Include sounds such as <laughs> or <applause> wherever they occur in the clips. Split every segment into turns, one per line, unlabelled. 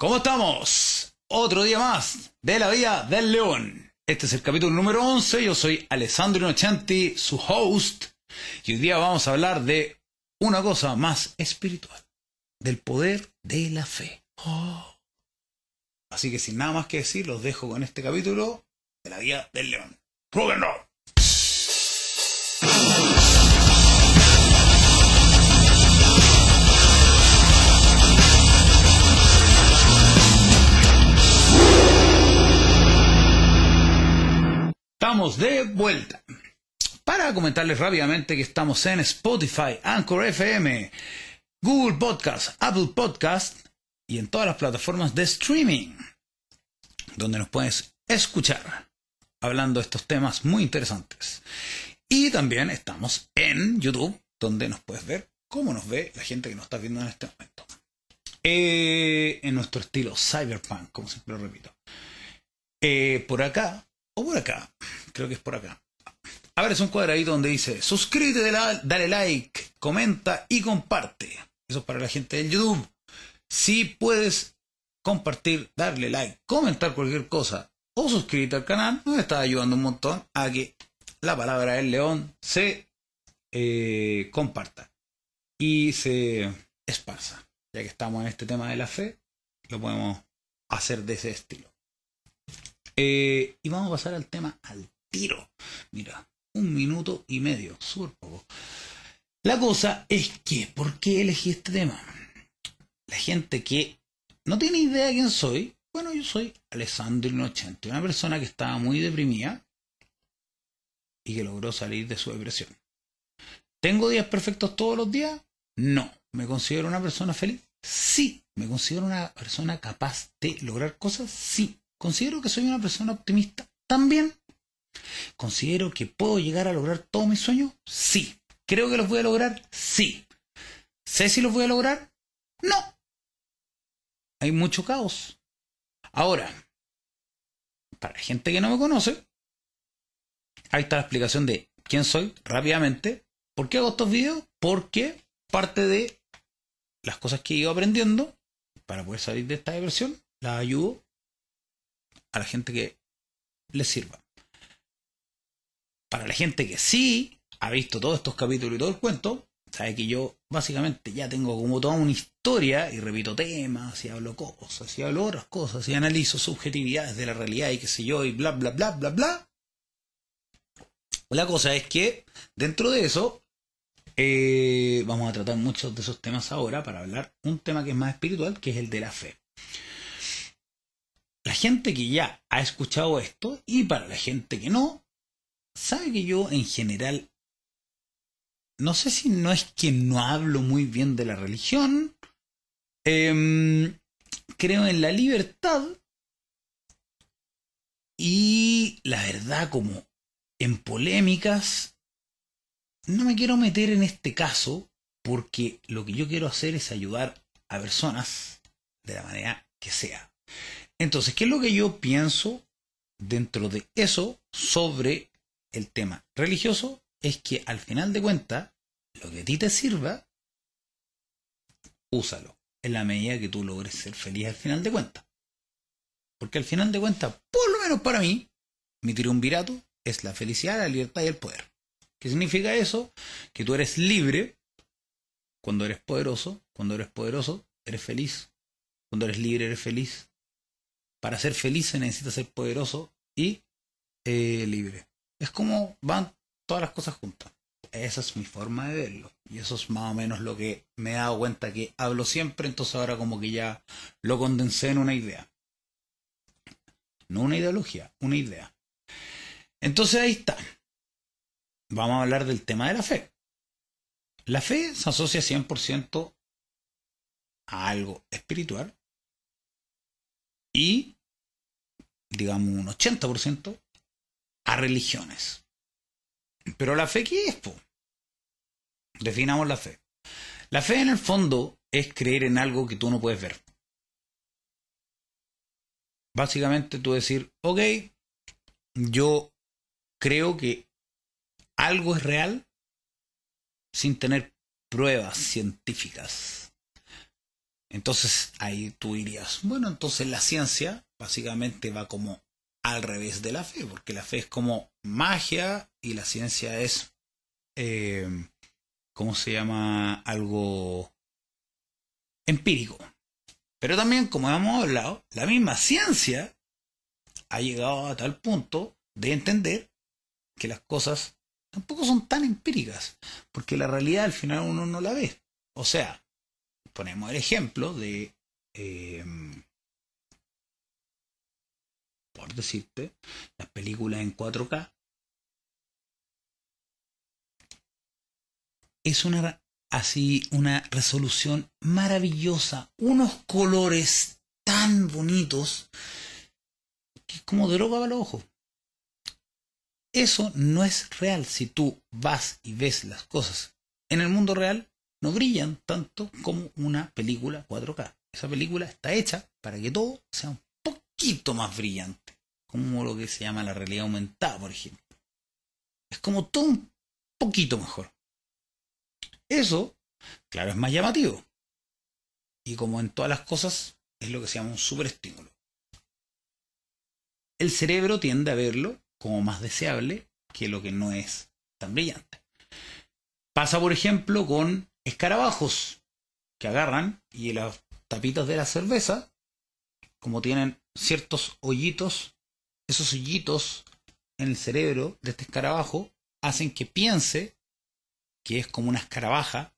¿Cómo estamos? Otro día más de la vida del león. Este es el capítulo número 11. Yo soy Alessandro Inocenti, su host. Y hoy día vamos a hablar de una cosa más espiritual. Del poder de la fe. Así que sin nada más que decir, los dejo con este capítulo de la vida del león. ¡Próbenlo! Estamos de vuelta. Para comentarles rápidamente que estamos en Spotify, Anchor FM, Google Podcast, Apple Podcast y en todas las plataformas de streaming, donde nos puedes escuchar hablando de estos temas muy interesantes. Y también estamos en YouTube, donde nos puedes ver cómo nos ve la gente que nos está viendo en este momento. Eh, en nuestro estilo cyberpunk, como siempre lo repito. Eh, por acá o por acá, creo que es por acá. A ver, es un cuadradito donde dice, suscríbete, dale like, comenta y comparte. Eso es para la gente del YouTube. Si puedes compartir, darle like, comentar cualquier cosa o suscribirte al canal, nos está ayudando un montón a que la palabra del león se eh, comparta y se esparza. Ya que estamos en este tema de la fe, lo podemos hacer de ese estilo. Eh, y vamos a pasar al tema al tiro. Mira, un minuto y medio, súper poco. La cosa es que, ¿por qué elegí este tema? La gente que no tiene idea de quién soy, bueno, yo soy Alessandro Inocente, una persona que estaba muy deprimida y que logró salir de su depresión. ¿Tengo días perfectos todos los días? No. ¿Me considero una persona feliz? Sí. ¿Me considero una persona capaz de lograr cosas? Sí. ¿Considero que soy una persona optimista? También. ¿Considero que puedo llegar a lograr todos mis sueños? Sí. ¿Creo que los voy a lograr? Sí. ¿Sé si los voy a lograr? No. Hay mucho caos. Ahora, para la gente que no me conoce, ahí está la explicación de quién soy rápidamente. ¿Por qué hago estos videos? Porque parte de las cosas que he ido aprendiendo para poder salir de esta depresión, las ayudo a la gente que les sirva. Para la gente que sí ha visto todos estos capítulos y todo el cuento, sabe que yo básicamente ya tengo como toda una historia y repito temas y hablo cosas y hablo otras cosas y analizo subjetividades de la realidad y qué sé yo y bla bla bla bla bla. La cosa es que dentro de eso eh, vamos a tratar muchos de esos temas ahora para hablar un tema que es más espiritual, que es el de la fe la gente que ya ha escuchado esto y para la gente que no, sabe que yo en general, no sé si no es que no hablo muy bien de la religión, em, creo en la libertad y la verdad como en polémicas, no me quiero meter en este caso porque lo que yo quiero hacer es ayudar a personas de la manera que sea. Entonces, ¿qué es lo que yo pienso dentro de eso sobre el tema religioso? Es que al final de cuentas, lo que a ti te sirva, úsalo en la medida que tú logres ser feliz al final de cuentas. Porque al final de cuentas, por lo menos para mí, mi triunvirato es la felicidad, la libertad y el poder. ¿Qué significa eso? Que tú eres libre cuando eres poderoso, cuando eres poderoso, eres feliz, cuando eres libre, eres feliz, para ser feliz se necesita ser poderoso y eh, libre. Es como van todas las cosas juntas. Esa es mi forma de verlo. Y eso es más o menos lo que me he dado cuenta que hablo siempre, entonces ahora como que ya lo condensé en una idea. No una ideología, una idea. Entonces ahí está. Vamos a hablar del tema de la fe. La fe se asocia 100% a algo espiritual y, digamos, un 80% a religiones. Pero la fe, ¿qué es? Po? Definamos la fe. La fe en el fondo es creer en algo que tú no puedes ver. Básicamente tú decir, ok, yo creo que algo es real sin tener pruebas científicas. Entonces ahí tú dirías, bueno, entonces la ciencia básicamente va como al revés de la fe, porque la fe es como magia y la ciencia es, eh, ¿cómo se llama? Algo empírico. Pero también, como hemos hablado, la misma ciencia ha llegado a tal punto de entender que las cosas tampoco son tan empíricas, porque la realidad al final uno no la ve. O sea, ponemos el ejemplo de, eh, por decirte, las películas en 4K. Es una así una resolución maravillosa, unos colores tan bonitos que es como droga para los ojos. Eso no es real. Si tú vas y ves las cosas en el mundo real, no brillan tanto como una película 4K. Esa película está hecha para que todo sea un poquito más brillante, como lo que se llama la realidad aumentada, por ejemplo. Es como todo un poquito mejor. Eso, claro, es más llamativo. Y como en todas las cosas, es lo que se llama un superestímulo. El cerebro tiende a verlo como más deseable que lo que no es tan brillante. Pasa, por ejemplo, con escarabajos que agarran y las tapitas de la cerveza, como tienen ciertos hoyitos, esos hoyitos en el cerebro de este escarabajo hacen que piense que es como una escarabaja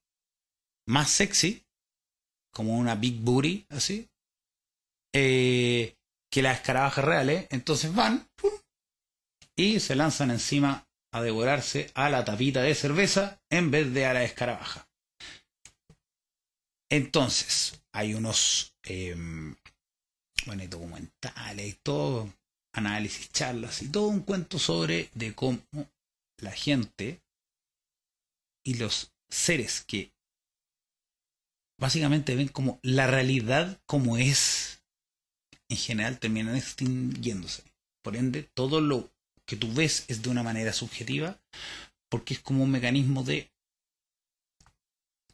más sexy, como una big booty, así, eh, que las escarabajas reales. Entonces van y se lanzan encima a devorarse a la tapita de cerveza en vez de a la escarabaja. Entonces, hay unos em, bueno, documentales y todo, análisis, charlas y todo un cuento sobre de cómo la gente y los seres que básicamente ven como la realidad como es, en general terminan extinguiéndose. Por ende, todo lo que tú ves es de una manera subjetiva porque es como un mecanismo de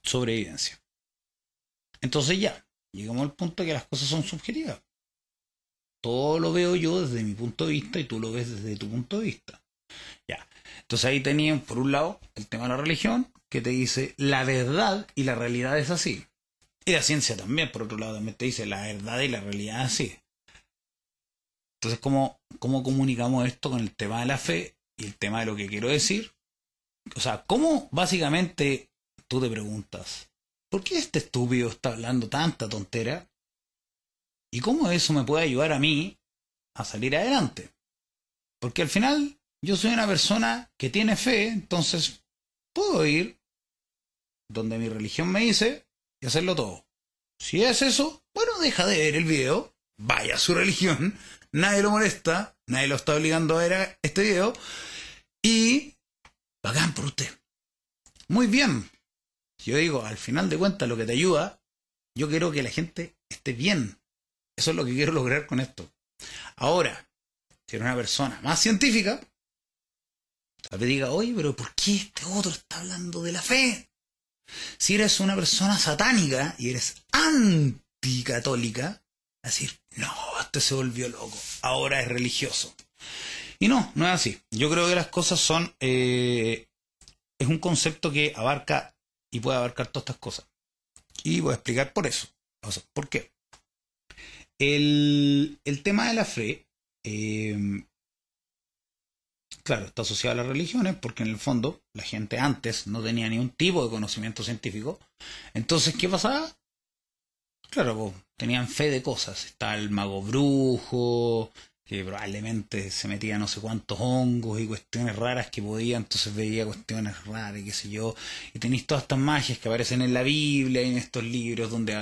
sobrevivencia. Entonces ya, llegamos al punto de que las cosas son subjetivas. Todo lo veo yo desde mi punto de vista y tú lo ves desde tu punto de vista. Ya. Entonces ahí tenían, por un lado, el tema de la religión, que te dice la verdad y la realidad es así. Y la ciencia también, por otro lado, también te dice la verdad y la realidad es así. Entonces, ¿cómo, ¿cómo comunicamos esto con el tema de la fe y el tema de lo que quiero decir? O sea, ¿cómo básicamente tú te preguntas, ¿por qué este estúpido está hablando tanta tontera? ¿Y cómo eso me puede ayudar a mí a salir adelante? Porque al final yo soy una persona que tiene fe, entonces puedo ir donde mi religión me dice y hacerlo todo. Si es eso, bueno, deja de ver el video, vaya a su religión, nadie lo molesta, nadie lo está obligando a ver este video y pagan por usted. Muy bien. Yo digo, al final de cuentas, lo que te ayuda, yo quiero que la gente esté bien. Eso es lo que quiero lograr con esto. Ahora, si eres una persona más científica, tal vez diga, oye, pero ¿por qué este otro está hablando de la fe? Si eres una persona satánica y eres anticatólica, decir, no, este se volvió loco, ahora es religioso. Y no, no es así. Yo creo que las cosas son... Eh, es un concepto que abarca y puede abarcar todas estas cosas. Y voy a explicar por eso. O sea, ¿por qué? El, el tema de la fe, eh, claro, está asociado a las religiones porque en el fondo la gente antes no tenía ningún tipo de conocimiento científico. Entonces, ¿qué pasaba? Claro, tenían fe de cosas. Está el mago brujo, que probablemente se metía no sé cuántos hongos y cuestiones raras que podía, entonces veía cuestiones raras, qué sé yo. Y tenéis todas estas magias que aparecen en la Biblia en estos libros donde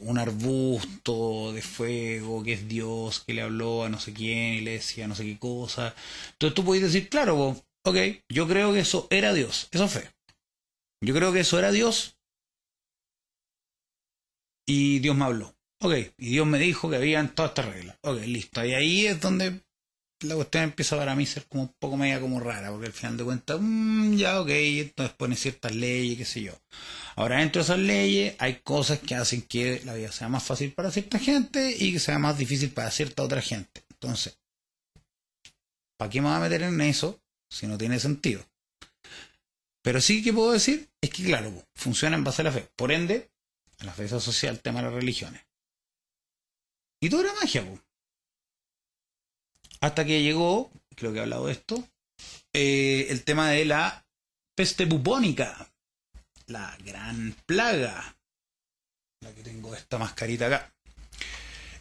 un arbusto de fuego, que es Dios, que le habló a no sé quién y le decía no sé qué cosa. Entonces tú podéis decir, claro, vos, ok, yo creo que eso era Dios, eso fe. Yo creo que eso era Dios y Dios me habló. Ok, y Dios me dijo que habían todas estas reglas. Ok, listo. Y ahí es donde la cuestión empieza para mí a ser como un poco media como rara, porque al final de cuentas, mmm, ya ok, entonces pone ciertas leyes, qué sé yo. Ahora dentro de esas leyes hay cosas que hacen que la vida sea más fácil para cierta gente y que sea más difícil para cierta otra gente. Entonces, ¿para qué me voy a meter en eso si no tiene sentido? Pero sí que puedo decir es que, claro, funciona en base a la fe. Por ende, la fe se asocia al tema de las religiones. Y todo era magia, pues. Hasta que llegó, creo que he hablado de esto, eh, el tema de la peste bubónica, la gran plaga. La que tengo esta mascarita acá.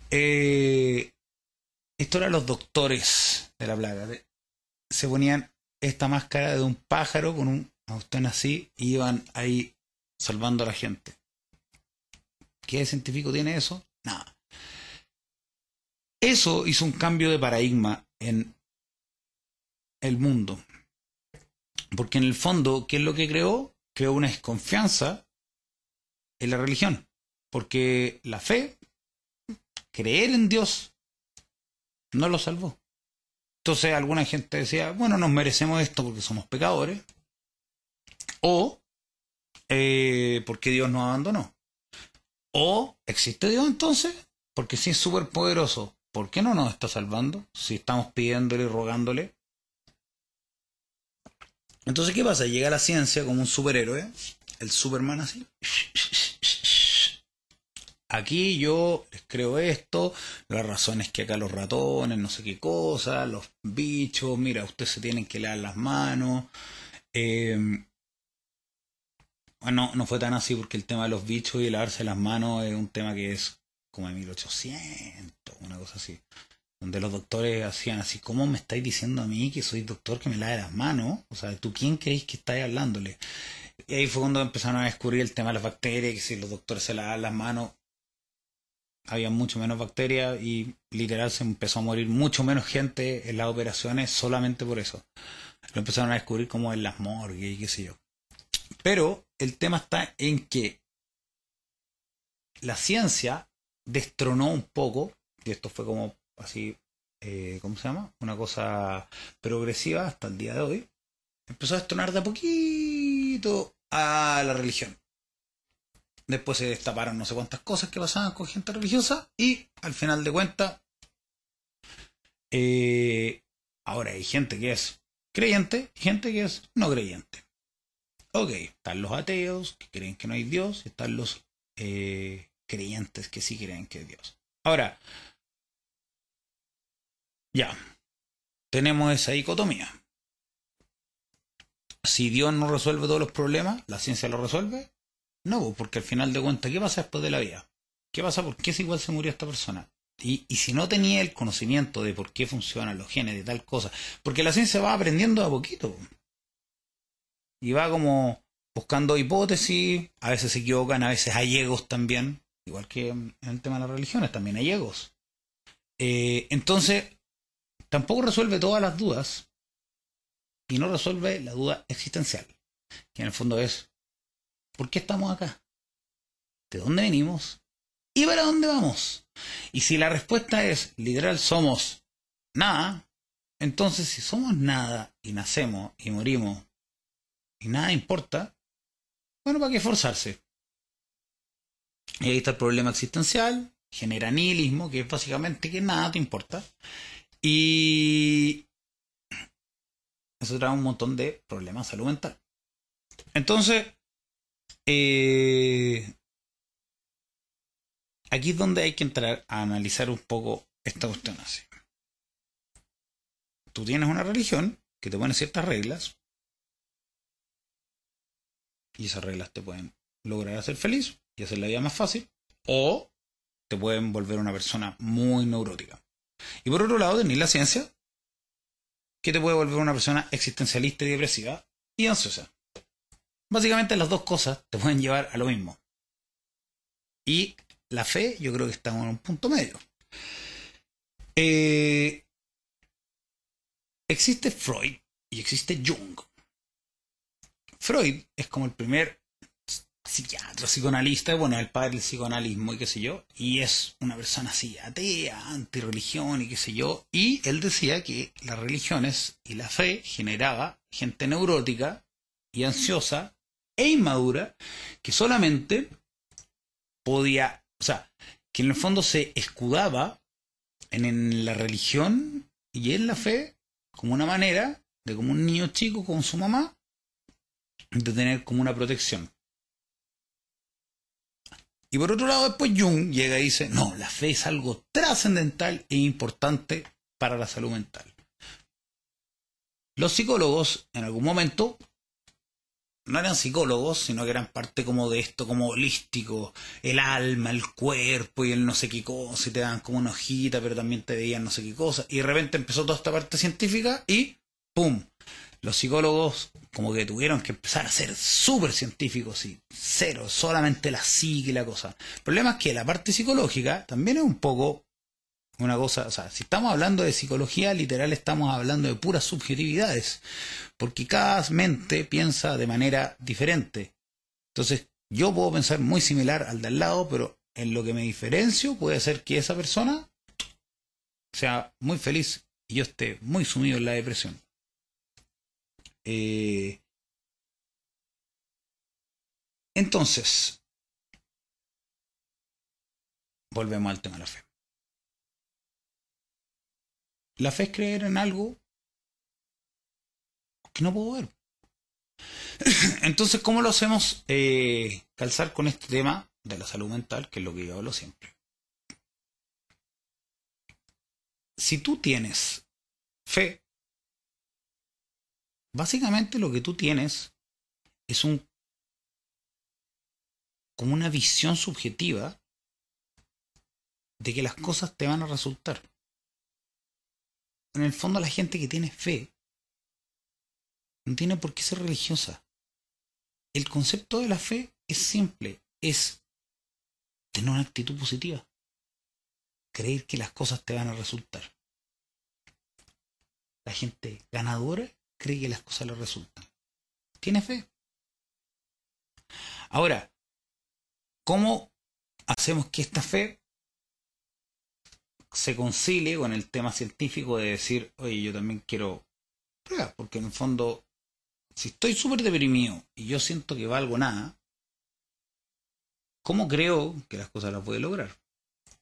Eh, esto eran los doctores de la plaga. Se ponían esta máscara de un pájaro con un austén así y iban ahí salvando a la gente. ¿Qué científico tiene eso? Nada. Eso hizo un cambio de paradigma en el mundo. Porque en el fondo, ¿qué es lo que creó? Creó una desconfianza en la religión. Porque la fe, creer en Dios, no lo salvó. Entonces alguna gente decía, bueno, nos merecemos esto porque somos pecadores. O eh, porque Dios nos abandonó. O existe Dios entonces, porque si es súper poderoso, ¿por qué no nos está salvando si estamos pidiéndole y rogándole? Entonces, ¿qué pasa? Llega la ciencia como un superhéroe, el Superman así. Aquí yo les creo esto, la razón es que acá los ratones, no sé qué cosa, los bichos, mira, ustedes se tienen que lavar las manos. Eh, bueno, no fue tan así porque el tema de los bichos y lavarse las manos es un tema que es como de 1800, una cosa así. Donde los doctores hacían así, ¿cómo me estáis diciendo a mí que soy doctor que me lave las manos? O sea, ¿tú quién creéis que estáis hablándole? Y ahí fue cuando empezaron a descubrir el tema de las bacterias, que si los doctores se lavaban las manos, había mucho menos bacterias y literal se empezó a morir mucho menos gente en las operaciones solamente por eso. Lo empezaron a descubrir como en las morgues y qué sé yo. Pero el tema está en que la ciencia destronó un poco, y esto fue como así, eh, ¿cómo se llama? Una cosa progresiva hasta el día de hoy, empezó a destronar de a poquito a la religión. Después se destaparon no sé cuántas cosas que pasaban con gente religiosa y al final de cuentas, eh, ahora hay gente que es creyente y gente que es no creyente. Ok, están los ateos que creen que no hay Dios, están los eh, creyentes que sí creen que es Dios. Ahora, ya, tenemos esa dicotomía. Si Dios no resuelve todos los problemas, ¿la ciencia lo resuelve? No, porque al final de cuentas, ¿qué pasa después de la vida? ¿Qué pasa? ¿Por qué es igual se murió esta persona? Y, y, si no tenía el conocimiento de por qué funcionan los genes de tal cosa, porque la ciencia va aprendiendo a poquito y va como buscando hipótesis, a veces se equivocan, a veces hay egos también, igual que en el tema de las religiones, también hay egos. Eh, entonces, tampoco resuelve todas las dudas y no resuelve la duda existencial, que en el fondo es, ¿por qué estamos acá? ¿De dónde venimos? ¿Y para dónde vamos? Y si la respuesta es, literal, somos nada, entonces si somos nada y nacemos y morimos y nada importa, bueno, ¿para qué esforzarse? Y ahí está el problema existencial, genera nihilismo, que es básicamente que nada te importa. Y eso trae un montón de problemas de salud mental. Entonces, eh, aquí es donde hay que entrar a analizar un poco esta cuestión así. Tú tienes una religión que te pone ciertas reglas, y esas reglas te pueden lograr hacer feliz y hacer la vida más fácil, o te pueden volver una persona muy neurótica. Y por otro lado, tenés la ciencia, que te puede volver una persona existencialista y depresiva y ansiosa. Básicamente las dos cosas te pueden llevar a lo mismo. Y la fe, yo creo que estamos en un punto medio. Eh, existe Freud y existe Jung. Freud es como el primer psiquiatra, psicoanalista, bueno, el padre del psicoanalismo y qué sé yo, y es una persona así, atea, antirreligión y qué sé yo, y él decía que las religiones y la fe generaba gente neurótica y ansiosa e inmadura que solamente podía, o sea, que en el fondo se escudaba en, la religión y en la fe como una manera de como un niño chico con su mamá de tener como una protección. Y por otro lado, después Jung llega y dice, no, la fe es algo trascendental e importante para la salud mental. Los psicólogos en algún momento no eran psicólogos, sino que eran parte como de esto, como holístico, el alma, el cuerpo y el no sé qué cosa, y te dan como una hojita, pero también te veían no sé qué cosa, y de repente empezó toda esta parte científica y ¡pum! Los psicólogos como que tuvieron que empezar a ser súper científicos y cero, solamente la psique y la cosa. El problema es que la parte psicológica también es un poco una cosa, o sea, si estamos hablando de psicología, literal estamos hablando de puras subjetividades, porque cada mente piensa de manera diferente. Entonces, yo puedo pensar muy similar al de al lado, pero en lo que me diferencio puede ser que esa persona sea muy feliz y yo esté muy sumido en la depresión. Eh, entonces, volvemos al tema de la fe. La fe es creer en algo que no puedo ver. <laughs> Entonces, ¿cómo lo hacemos eh, calzar con este tema de la salud mental, que es lo que yo hablo siempre? Si tú tienes fe, básicamente lo que tú tienes es un como una visión subjetiva de que las cosas te van a resultar en el fondo la gente que tiene fe no tiene por qué ser religiosa. El concepto de la fe es simple, es tener una actitud positiva, creer que las cosas te van a resultar. La gente ganadora cree que las cosas le resultan. Tiene fe. Ahora, ¿cómo hacemos que esta fe se concilie con el tema científico de decir, oye, yo también quiero pruebas, porque en el fondo, si estoy súper deprimido y yo siento que valgo nada, ¿cómo creo que las cosas las puede lograr?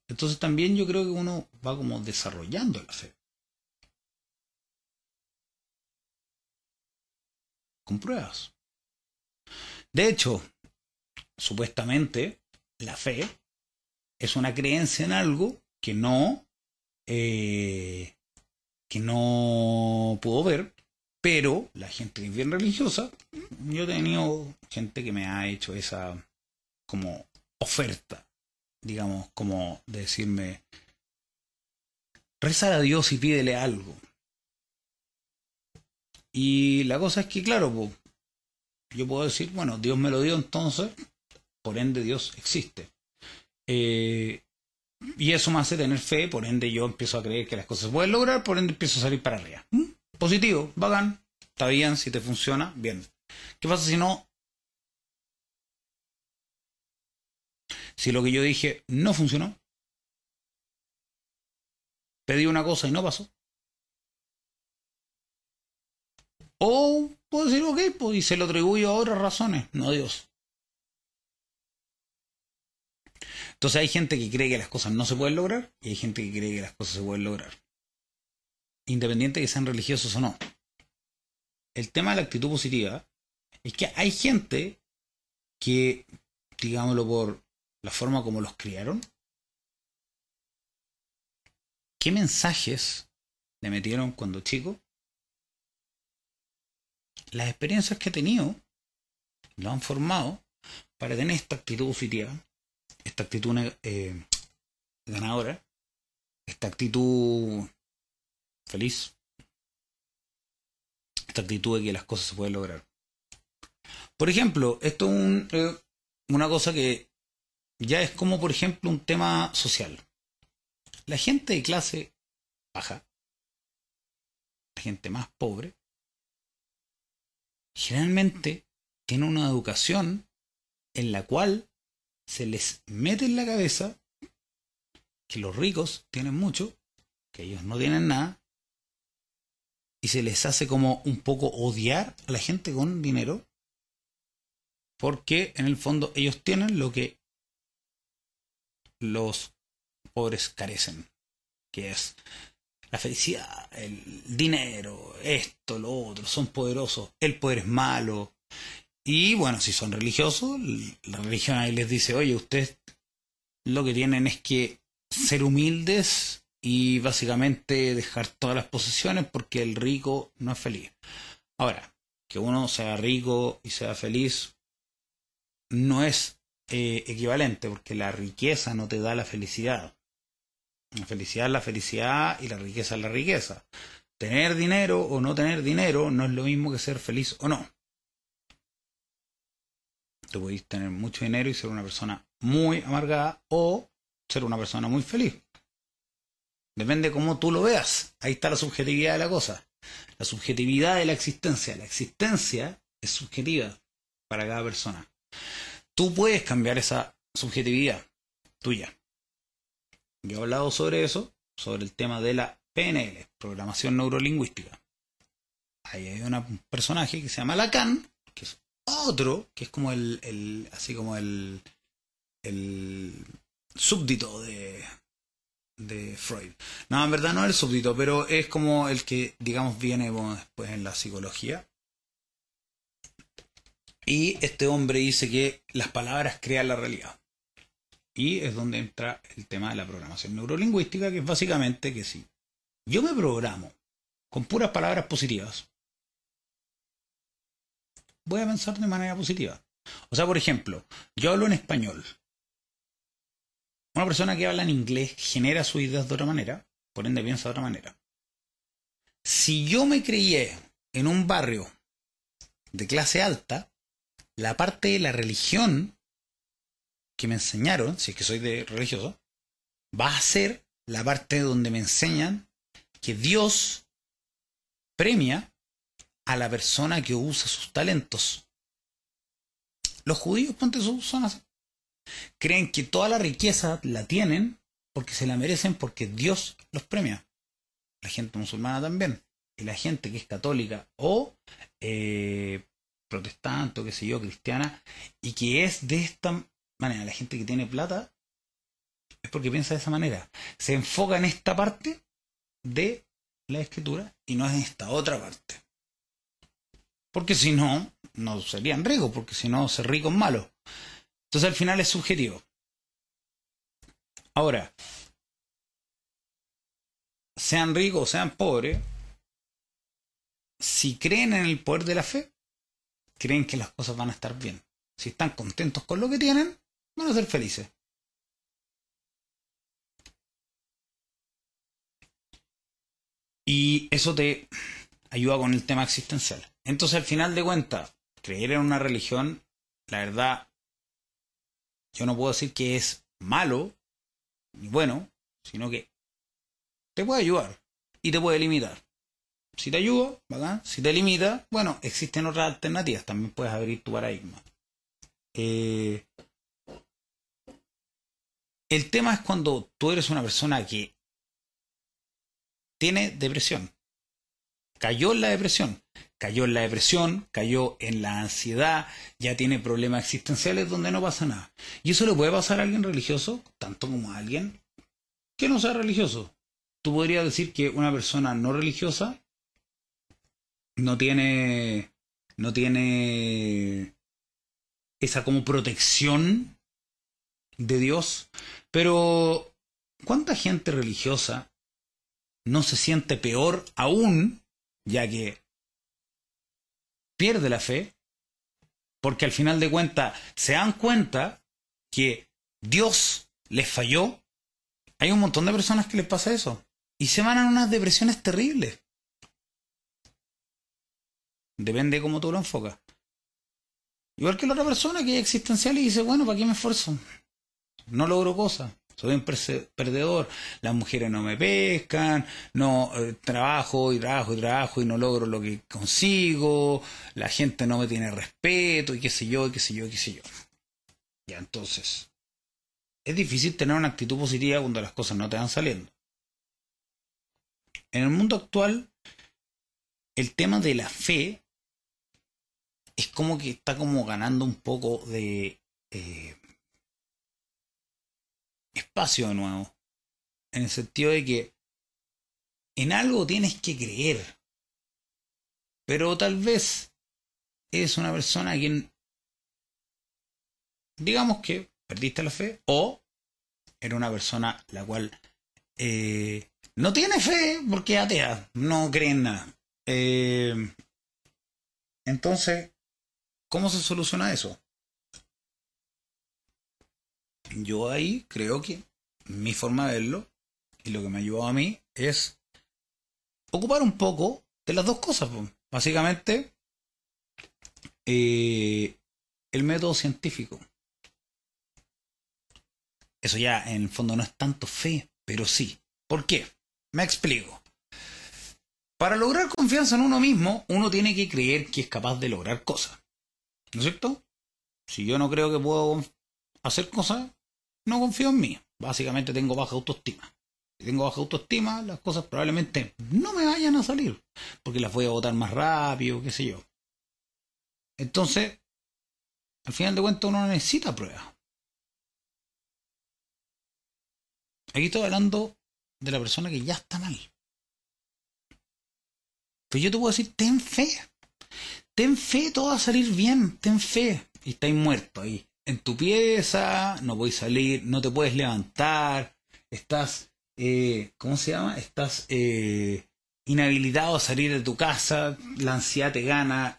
Entonces también yo creo que uno va como desarrollando la fe. Con pruebas. De hecho, supuestamente, la fe es una creencia en algo que no, eh, que no puedo ver, pero la gente es bien religiosa, yo he tenido gente que me ha hecho esa como oferta, digamos, como decirme, rezar a Dios y pídele algo. Y la cosa es que, claro, yo puedo decir, bueno, Dios me lo dio entonces, por ende Dios existe. Eh, y eso me hace tener fe, por ende yo empiezo a creer que las cosas se pueden lograr, por ende empiezo a salir para arriba. ¿Mm? Positivo, bacán, está bien, si te funciona, bien. ¿Qué pasa si no? Si lo que yo dije no funcionó, pedí una cosa y no pasó. O puedo decir, ok, pues y se lo atribuyo a otras razones, no a Dios. Entonces hay gente que cree que las cosas no se pueden lograr y hay gente que cree que las cosas se pueden lograr. Independiente de que sean religiosos o no. El tema de la actitud positiva es que hay gente que, digámoslo por la forma como los criaron, ¿qué mensajes le metieron cuando chico? Las experiencias que he tenido lo han formado para tener esta actitud positiva esta actitud eh, ganadora, esta actitud feliz, esta actitud de que las cosas se pueden lograr. Por ejemplo, esto es eh, una cosa que ya es como, por ejemplo, un tema social. La gente de clase baja, la gente más pobre, generalmente tiene una educación en la cual se les mete en la cabeza que los ricos tienen mucho, que ellos no tienen nada, y se les hace como un poco odiar a la gente con dinero, porque en el fondo ellos tienen lo que los pobres carecen, que es la felicidad, el dinero, esto, lo otro, son poderosos, el poder es malo. Y bueno, si son religiosos, la religión ahí les dice, oye, ustedes lo que tienen es que ser humildes y básicamente dejar todas las posesiones porque el rico no es feliz. Ahora, que uno sea rico y sea feliz no es eh, equivalente porque la riqueza no te da la felicidad. La felicidad es la felicidad y la riqueza es la riqueza. Tener dinero o no tener dinero no es lo mismo que ser feliz o no. Tú podéis tener mucho dinero y ser una persona muy amargada o ser una persona muy feliz. Depende cómo tú lo veas. Ahí está la subjetividad de la cosa. La subjetividad de la existencia. La existencia es subjetiva para cada persona. Tú puedes cambiar esa subjetividad tuya. Yo he hablado sobre eso, sobre el tema de la PNL, programación neurolingüística. Ahí hay un personaje que se llama Lacan, que es otro, que es como el, así como el, el súbdito de, de Freud. No, en verdad no es el súbdito, pero es como el que, digamos, viene después en la psicología. Y este hombre dice que las palabras crean la realidad. Y es donde entra el tema de la programación neurolingüística, que es básicamente que si yo me programo con puras palabras positivas, voy a pensar de manera positiva. O sea, por ejemplo, yo hablo en español. Una persona que habla en inglés genera sus ideas de otra manera, por ende piensa de otra manera. Si yo me crié en un barrio de clase alta, la parte de la religión que me enseñaron, si es que soy de religioso, va a ser la parte donde me enseñan que Dios premia a la persona que usa sus talentos. Los judíos, ponte son así. Creen que toda la riqueza la tienen porque se la merecen porque Dios los premia. La gente musulmana también. Y la gente que es católica o eh, protestante o qué sé yo, cristiana, y que es de esta manera, la gente que tiene plata es porque piensa de esa manera. Se enfoca en esta parte de la escritura y no en esta otra parte. Porque si no, no serían ricos, porque si no, ser rico es malo. Entonces al final es subjetivo. Ahora, sean ricos o sean pobres, si creen en el poder de la fe, creen que las cosas van a estar bien. Si están contentos con lo que tienen, van a ser felices. Y eso te ayuda con el tema existencial. Entonces, al final de cuentas, creer en una religión, la verdad, yo no puedo decir que es malo ni bueno, sino que te puede ayudar y te puede limitar. Si te ayuda, ¿verdad? Si te limita, bueno, existen otras alternativas. También puedes abrir tu paradigma. Eh, el tema es cuando tú eres una persona que tiene depresión. Cayó en la depresión. Cayó en la depresión, cayó en la ansiedad, ya tiene problemas existenciales donde no pasa nada. Y eso le puede pasar a alguien religioso, tanto como a alguien que no sea religioso. Tú podrías decir que una persona no religiosa no tiene no tiene esa como protección de Dios, pero ¿cuánta gente religiosa no se siente peor aún, ya que pierde la fe? Porque al final de cuentas se dan cuenta que Dios les falló. Hay un montón de personas que les pasa eso. Y se van a unas depresiones terribles. Depende de cómo tú lo enfocas. Igual que la otra persona que es existencial y dice, bueno, ¿para qué me esfuerzo? No logro cosas. Soy un perdedor. Las mujeres no me pescan. No eh, trabajo y trabajo y trabajo y no logro lo que consigo. La gente no me tiene respeto y qué sé yo, y qué sé yo, y qué sé yo. Ya, entonces, es difícil tener una actitud positiva cuando las cosas no te van saliendo. En el mundo actual, el tema de la fe es como que está como ganando un poco de eh, espacio de nuevo. En el sentido de que en algo tienes que creer. Pero tal vez es una persona a quien, digamos que perdiste la fe, o era una persona la cual eh, no tiene fe porque es atea, no cree en nada. Eh, entonces, ¿cómo se soluciona eso? Yo ahí creo que mi forma de verlo y lo que me ha ayudado a mí es ocupar un poco de las dos cosas. Básicamente, eh, el método científico. Eso ya en el fondo no es tanto fe, pero sí. ¿Por qué? Me explico. Para lograr confianza en uno mismo, uno tiene que creer que es capaz de lograr cosas. ¿No es cierto? Si yo no creo que puedo hacer cosas, no confío en mí. Básicamente tengo baja autoestima. Si tengo baja autoestima, las cosas probablemente no me vayan a salir, porque las voy a votar más rápido, qué sé yo. Entonces, al final de cuentas uno necesita pruebas. Aquí estoy hablando de la persona que ya está mal. Pues yo te puedo decir, ten fe. Ten fe, todo va a salir bien. Ten fe. Y estáis muerto ahí. En tu pieza, no podéis salir, no te puedes levantar. Estás, eh, ¿cómo se llama? Estás eh, inhabilitado a salir de tu casa. La ansiedad te gana.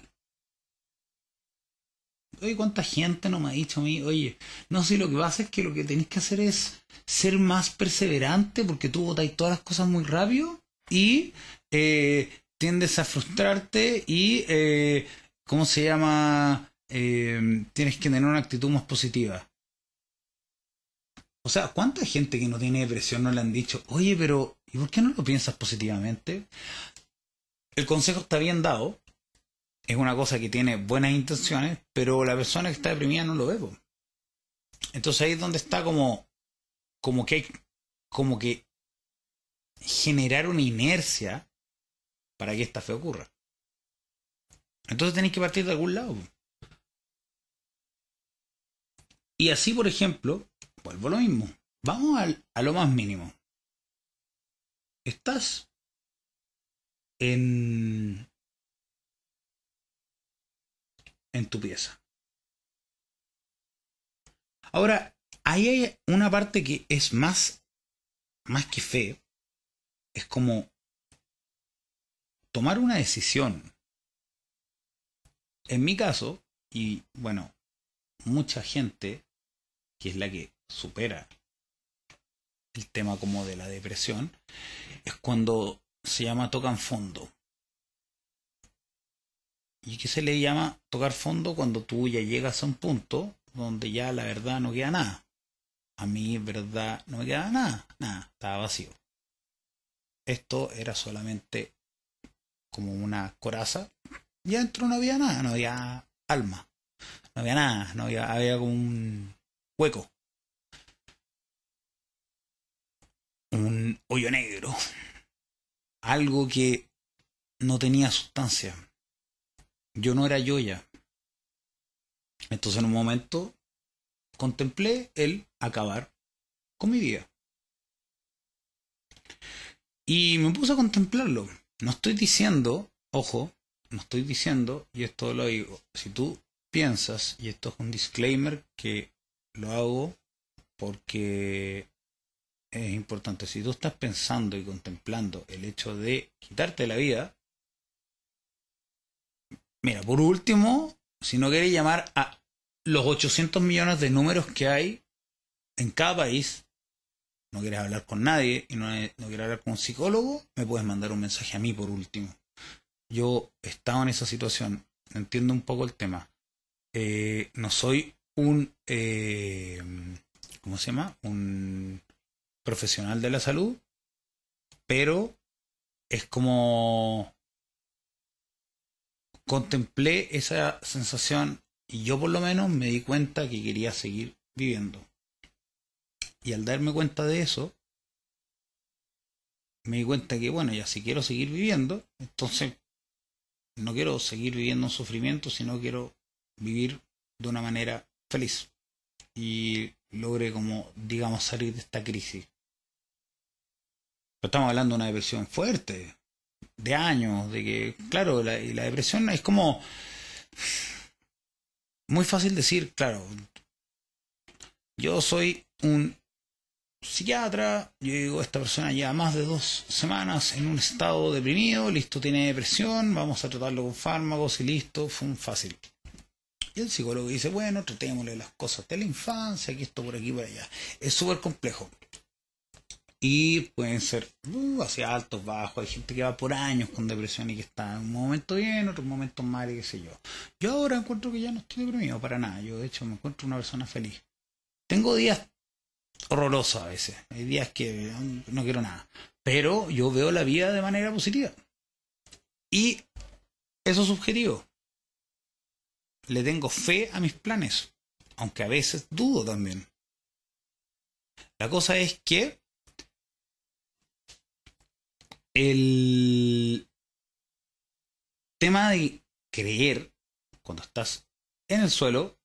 Oye, ¿cuánta gente no me ha dicho a mí? Oye, no sé, lo que pasa es que lo que tenéis que hacer es ser más perseverante porque tú botáis todas las cosas muy rápido y eh, tiendes a frustrarte y, eh, ¿cómo se llama? Eh, tienes que tener una actitud más positiva. O sea, ¿cuánta gente que no tiene depresión no le han dicho, oye, pero ¿y por qué no lo piensas positivamente? El consejo está bien dado, es una cosa que tiene buenas intenciones, pero la persona que está deprimida no lo ve. Entonces ahí es donde está como, como que hay, como que generar una inercia para que esta fe ocurra. Entonces tenéis que partir de algún lado. Y así, por ejemplo, vuelvo a lo mismo. Vamos a lo más mínimo. Estás en en tu pieza. Ahora, ahí hay una parte que es más, más que fe. Es como tomar una decisión. En mi caso, y bueno, mucha gente, que es la que supera el tema como de la depresión, es cuando se llama tocan fondo. ¿Y qué se le llama tocar fondo cuando tú ya llegas a un punto donde ya la verdad no queda nada? A mí, verdad, no me queda nada, nada, estaba vacío. Esto era solamente como una coraza. Y adentro no había nada, no había alma, no había nada, no había, había como un hueco. Un hoyo negro. Algo que no tenía sustancia yo no era yo ya. Entonces en un momento contemplé el acabar con mi vida. Y me puse a contemplarlo. No estoy diciendo, ojo, no estoy diciendo, y esto lo digo, si tú piensas, y esto es un disclaimer que lo hago porque es importante, si tú estás pensando y contemplando el hecho de quitarte la vida, Mira, por último, si no quieres llamar a los 800 millones de números que hay en cada país, no quieres hablar con nadie y no, no quieres hablar con un psicólogo, me puedes mandar un mensaje a mí por último. Yo he estado en esa situación, entiendo un poco el tema. Eh, no soy un, eh, ¿cómo se llama? Un profesional de la salud, pero es como contemplé esa sensación y yo por lo menos me di cuenta que quería seguir viviendo. Y al darme cuenta de eso, me di cuenta que, bueno, ya si quiero seguir viviendo, entonces no quiero seguir viviendo en sufrimiento, sino quiero vivir de una manera feliz. Y logre como, digamos, salir de esta crisis. Pero estamos hablando de una depresión fuerte, de años, de que, claro, la, la depresión es como muy fácil decir, claro, yo soy un psiquiatra, yo digo, esta persona lleva más de dos semanas en un estado deprimido, listo, tiene depresión, vamos a tratarlo con fármacos y listo, fue un fácil. Y el psicólogo dice, bueno, tratémosle las cosas de la infancia, aquí esto por aquí, por allá. Es súper complejo. Y pueden ser uh, hacia altos, bajos. Hay gente que va por años con depresión y que está en un momento bien, otro momento mal y qué sé yo. Yo ahora encuentro que ya no estoy deprimido para nada. Yo de hecho me encuentro una persona feliz. Tengo días horrorosos a veces. Hay días que no quiero nada. Pero yo veo la vida de manera positiva. Y eso es subjetivo. Le tengo fe a mis planes. Aunque a veces dudo también. La cosa es que el tema de creer cuando estás en el suelo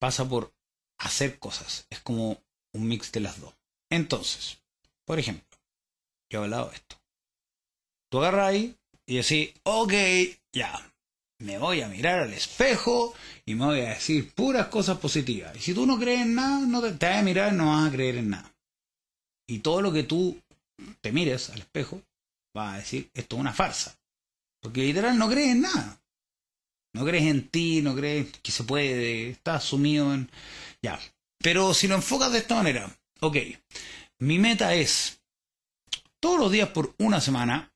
pasa por hacer cosas. Es como un mix de las dos. Entonces, por ejemplo, yo he hablado de esto. Tú agarras ahí y decís, ok, ya, me voy a mirar al espejo y me voy a decir puras cosas positivas. Y si tú no crees en nada, no te, te vas a mirar, no vas a creer en nada. Y todo lo que tú te mires al espejo va a decir esto es una farsa. Porque literal no crees en nada. No crees en ti, no crees que se puede, estás sumido en... Ya. Pero si lo enfocas de esta manera, ok, mi meta es todos los días por una semana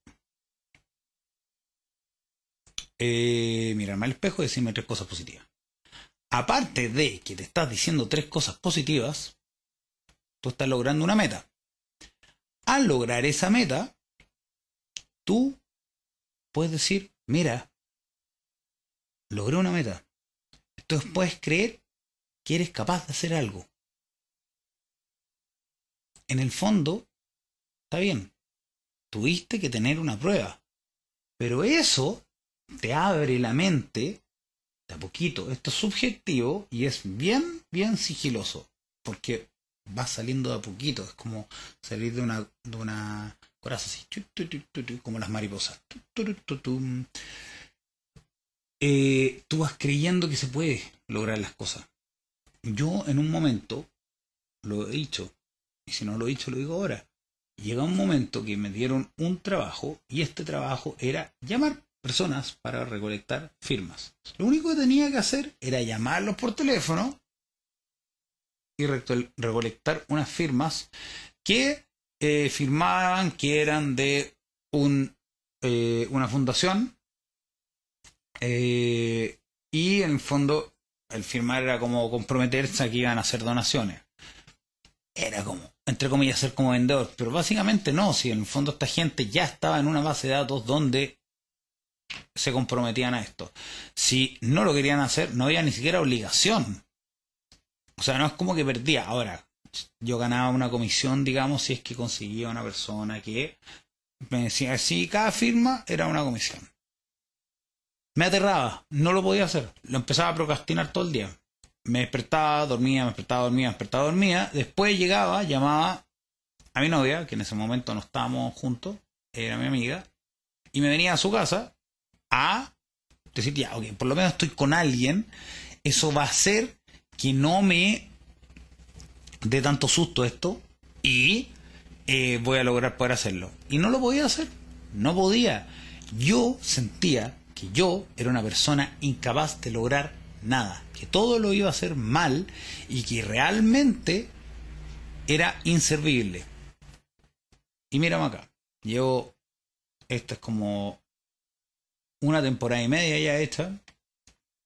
eh, mirarme al espejo y decirme tres cosas positivas. Aparte de que te estás diciendo tres cosas positivas, tú estás logrando una meta. Al lograr esa meta, tú puedes decir, mira, logré una meta. Entonces puedes creer que eres capaz de hacer algo. En el fondo, está bien, tuviste que tener una prueba, pero eso te abre la mente de a poquito. Esto es subjetivo y es bien, bien sigiloso, porque va saliendo de a poquito, es como salir de una, de una coraza así, como las mariposas. Eh, tú vas creyendo que se puede lograr las cosas. Yo en un momento, lo he dicho, y si no lo he dicho lo digo ahora, llega un momento que me dieron un trabajo y este trabajo era llamar personas para recolectar firmas. Lo único que tenía que hacer era llamarlos por teléfono y recolectar unas firmas que eh, firmaban que eran de un, eh, una fundación eh, y en el fondo el firmar era como comprometerse a que iban a hacer donaciones. Era como, entre comillas, ser como vendedor, pero básicamente no, si en el fondo esta gente ya estaba en una base de datos donde se comprometían a esto. Si no lo querían hacer, no había ni siquiera obligación o sea, no es como que perdía. Ahora, yo ganaba una comisión, digamos, si es que conseguía una persona que me decía, si cada firma era una comisión. Me aterraba, no lo podía hacer. Lo empezaba a procrastinar todo el día. Me despertaba, dormía, me despertaba, dormía, me despertaba, dormía. Después llegaba, llamaba a mi novia, que en ese momento no estábamos juntos, era mi amiga, y me venía a su casa a decir, ya, ok, por lo menos estoy con alguien, eso va a ser que no me dé tanto susto esto y eh, voy a lograr poder hacerlo. Y no lo podía hacer, no podía. Yo sentía que yo era una persona incapaz de lograr nada, que todo lo iba a hacer mal y que realmente era inservible. Y mírame acá, llevo, esto es como una temporada y media ya hecha,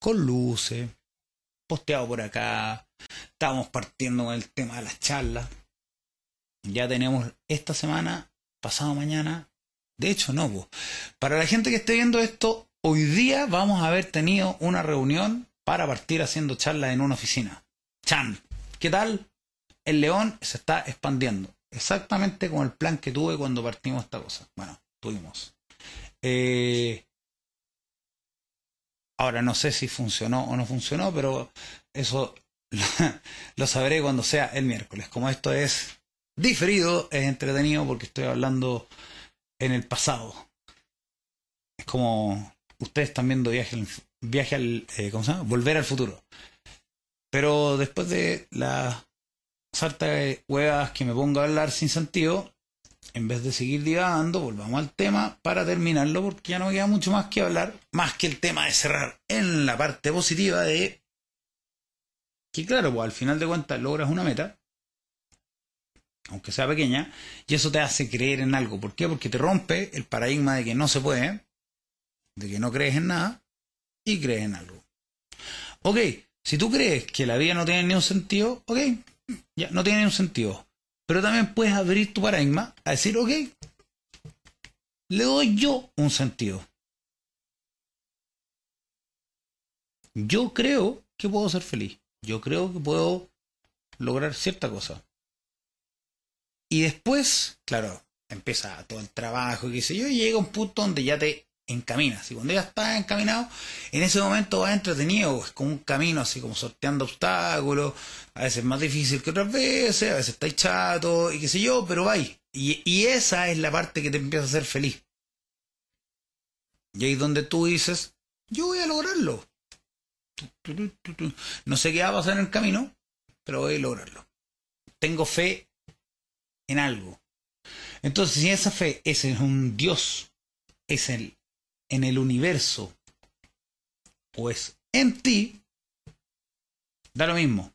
con luces, posteado por acá. Estábamos partiendo con el tema de las charlas. Ya tenemos esta semana, pasado mañana. De hecho, no. Para la gente que esté viendo esto, hoy día vamos a haber tenido una reunión para partir haciendo charlas en una oficina. Chan. ¿Qué tal? El león se está expandiendo. Exactamente como el plan que tuve cuando partimos esta cosa. Bueno, tuvimos. Eh, ahora no sé si funcionó o no funcionó, pero eso <laughs> lo sabré cuando sea el miércoles. Como esto es diferido, es entretenido porque estoy hablando en el pasado. Es como ustedes están viendo viaje, viaje al, eh, ¿cómo se llama? Volver al futuro. Pero después de la sarta de huevas que me pongo a hablar sin sentido, en vez de seguir divagando, volvamos al tema para terminarlo, porque ya no queda mucho más que hablar, más que el tema de cerrar en la parte positiva de que, claro, pues al final de cuentas logras una meta, aunque sea pequeña, y eso te hace creer en algo. ¿Por qué? Porque te rompe el paradigma de que no se puede, de que no crees en nada, y crees en algo. Ok, si tú crees que la vida no tiene ni un sentido, ok, ya no tiene ni un sentido. Pero también puedes abrir tu paradigma a decir, ok, le doy yo un sentido. Yo creo que puedo ser feliz. Yo creo que puedo lograr cierta cosa. Y después, claro, empieza todo el trabajo y qué sé yo, y llega un punto donde ya te encaminas. Y cuando ya estás encaminado, en ese momento vas entretenido, es como un camino así como sorteando obstáculos, a veces más difícil que otras veces, a veces estáis chato y qué sé yo, pero vais. Y, y esa es la parte que te empieza a hacer feliz. Y ahí es donde tú dices, yo voy a lograrlo. No sé qué va a pasar en el camino, pero voy a lograrlo. Tengo fe en algo. Entonces, si esa fe es en un Dios, es el, en el universo, o es en ti, da lo mismo.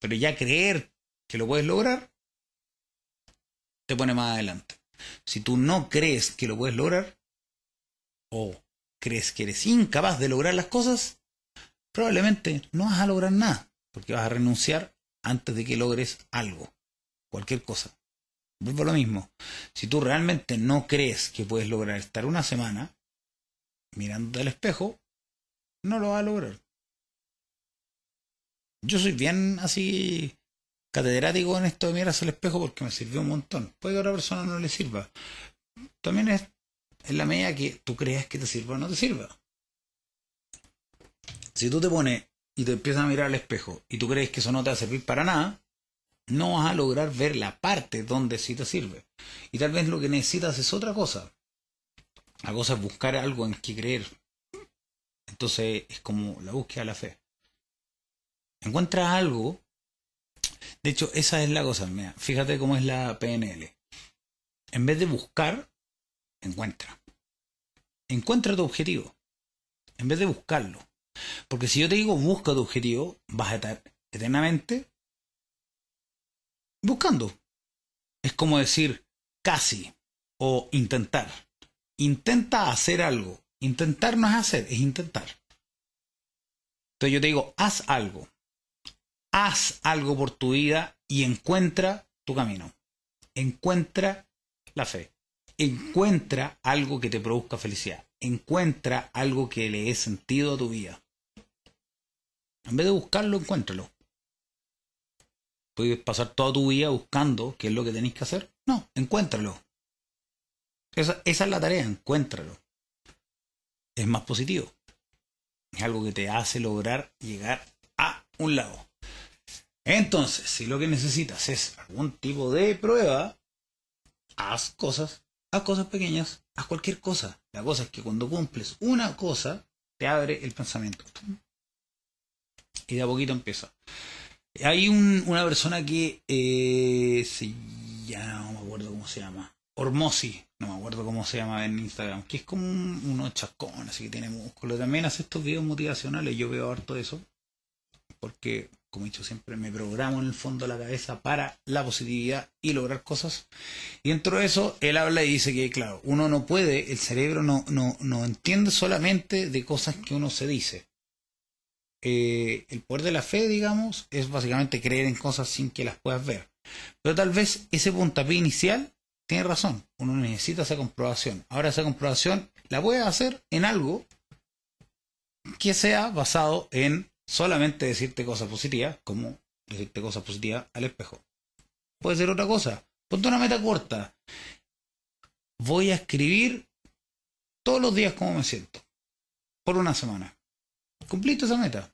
Pero ya creer que lo puedes lograr, te pone más adelante. Si tú no crees que lo puedes lograr, o crees que eres incapaz de lograr las cosas, probablemente no vas a lograr nada, porque vas a renunciar antes de que logres algo cualquier cosa. Vuelvo a lo mismo. Si tú realmente no crees que puedes lograr estar una semana mirando al espejo, no lo vas a lograr. Yo soy bien así catedrático en esto de mirar al espejo porque me sirvió un montón. Puede que a otra persona no le sirva. También es en la medida que tú creas que te sirva o no te sirva. Si tú te pones y te empiezas a mirar al espejo y tú crees que eso no te va a servir para nada, no vas a lograr ver la parte donde sí te sirve. Y tal vez lo que necesitas es otra cosa. La cosa es buscar algo en que creer. Entonces es como la búsqueda de la fe. Encuentras algo. De hecho, esa es la cosa. Mira, fíjate cómo es la PNL. En vez de buscar, encuentra. Encuentra tu objetivo. En vez de buscarlo. Porque si yo te digo busca tu objetivo, vas a estar eternamente buscando. Es como decir casi o intentar. Intenta hacer algo. Intentar no es hacer, es intentar. Entonces yo te digo, haz algo. Haz algo por tu vida y encuentra tu camino. Encuentra la fe. Encuentra algo que te produzca felicidad. Encuentra algo que le dé sentido a tu vida. En vez de buscarlo, encuéntralo. ¿Puedes pasar toda tu vida buscando qué es lo que tenéis que hacer? No, encuéntralo. Esa, esa es la tarea, encuéntralo. Es más positivo. Es algo que te hace lograr llegar a un lado. Entonces, si lo que necesitas es algún tipo de prueba, haz cosas, haz cosas pequeñas, haz cualquier cosa. La cosa es que cuando cumples una cosa, te abre el pensamiento. Y de a poquito empieza. Hay un, una persona que eh, se, ya no me acuerdo cómo se llama. Ormosi, no me acuerdo cómo se llama en Instagram, que es como un, unos chascones, así que tiene músculo. También hace estos videos motivacionales, yo veo harto de eso, porque, como he dicho siempre, me programo en el fondo de la cabeza para la positividad y lograr cosas. Y dentro de eso, él habla y dice que, claro, uno no puede, el cerebro no, no, no entiende solamente de cosas que uno se dice eh, el poder de la fe, digamos, es básicamente creer en cosas sin que las puedas ver. Pero tal vez ese puntapié inicial tiene razón. Uno necesita esa comprobación. Ahora esa comprobación la puedes hacer en algo que sea basado en solamente decirte cosas positivas, como decirte cosas positivas al espejo. Puede ser otra cosa. Ponte una meta corta. Voy a escribir todos los días cómo me siento. Por una semana. Cumpliste esa meta.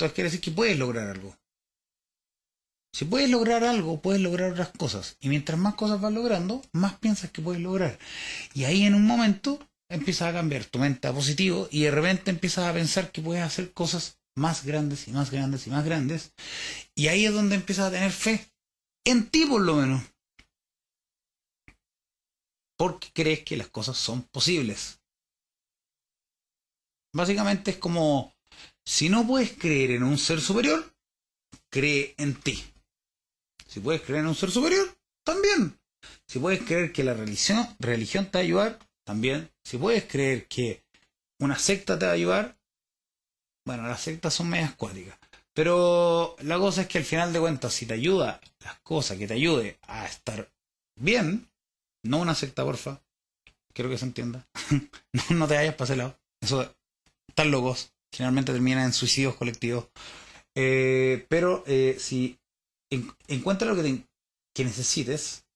Entonces quiere decir que puedes lograr algo. Si puedes lograr algo, puedes lograr otras cosas. Y mientras más cosas vas logrando, más piensas que puedes lograr. Y ahí en un momento empiezas a cambiar tu mente a positivo y de repente empiezas a pensar que puedes hacer cosas más grandes y más grandes y más grandes. Y ahí es donde empiezas a tener fe. En ti por lo menos. Porque crees que las cosas son posibles. Básicamente es como, si no puedes creer en un ser superior, cree en ti. Si puedes creer en un ser superior, también. Si puedes creer que la religión, religión te va a ayudar, también. Si puedes creer que una secta te va a ayudar, bueno, las sectas son medias acuáticas. Pero la cosa es que al final de cuentas, si te ayuda las cosas que te ayude a estar bien, no una secta, porfa. Quiero que se entienda. <laughs> no, te vayas para ese lado. Eso, están locos. Generalmente terminan en suicidios colectivos. Eh, pero eh, si encuentra lo que, que necesites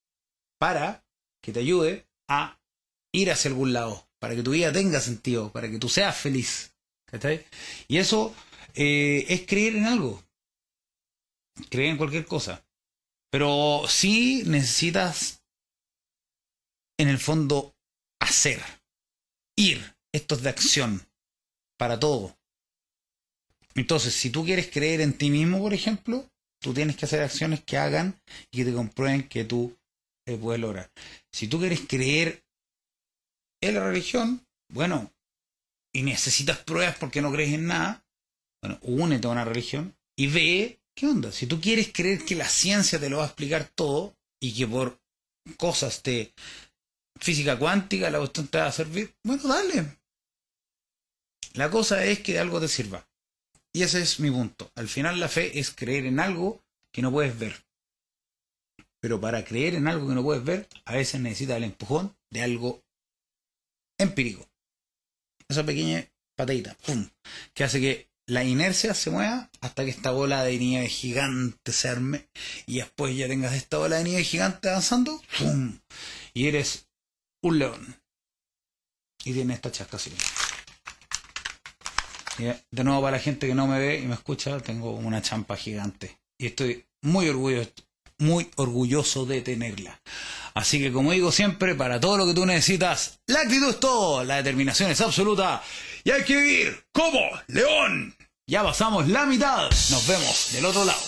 para que te ayude a ir hacia algún lado, para que tu vida tenga sentido, para que tú seas feliz. Y eso eh, es creer en algo. Creer en cualquier cosa. Pero sí necesitas, en el fondo, hacer. Ir. Esto es de acción. Para todo. Entonces, si tú quieres creer en ti mismo, por ejemplo, tú tienes que hacer acciones que hagan y que te comprueben que tú eh, puedes lograr. Si tú quieres creer en la religión, bueno, y necesitas pruebas porque no crees en nada, bueno, únete a una religión y ve qué onda. Si tú quieres creer que la ciencia te lo va a explicar todo y que por cosas de física cuántica la cuestión te va a servir, bueno, dale. La cosa es que algo te sirva. Y ese es mi punto. Al final la fe es creer en algo que no puedes ver. Pero para creer en algo que no puedes ver, a veces necesitas el empujón de algo empírico. Esa pequeña patadita, ¡pum! Que hace que la inercia se mueva hasta que esta bola de nieve gigante se arme y después ya tengas esta bola de nieve gigante avanzando, ¡pum! Y eres un león. Y tienes esta chasca así. De nuevo, para la gente que no me ve y me escucha, tengo una champa gigante. Y estoy muy orgulloso, muy orgulloso de tenerla. Así que, como digo siempre, para todo lo que tú necesitas, la actitud es todo, la determinación es absoluta y hay que vivir como león. Ya pasamos la mitad. Nos vemos del otro lado.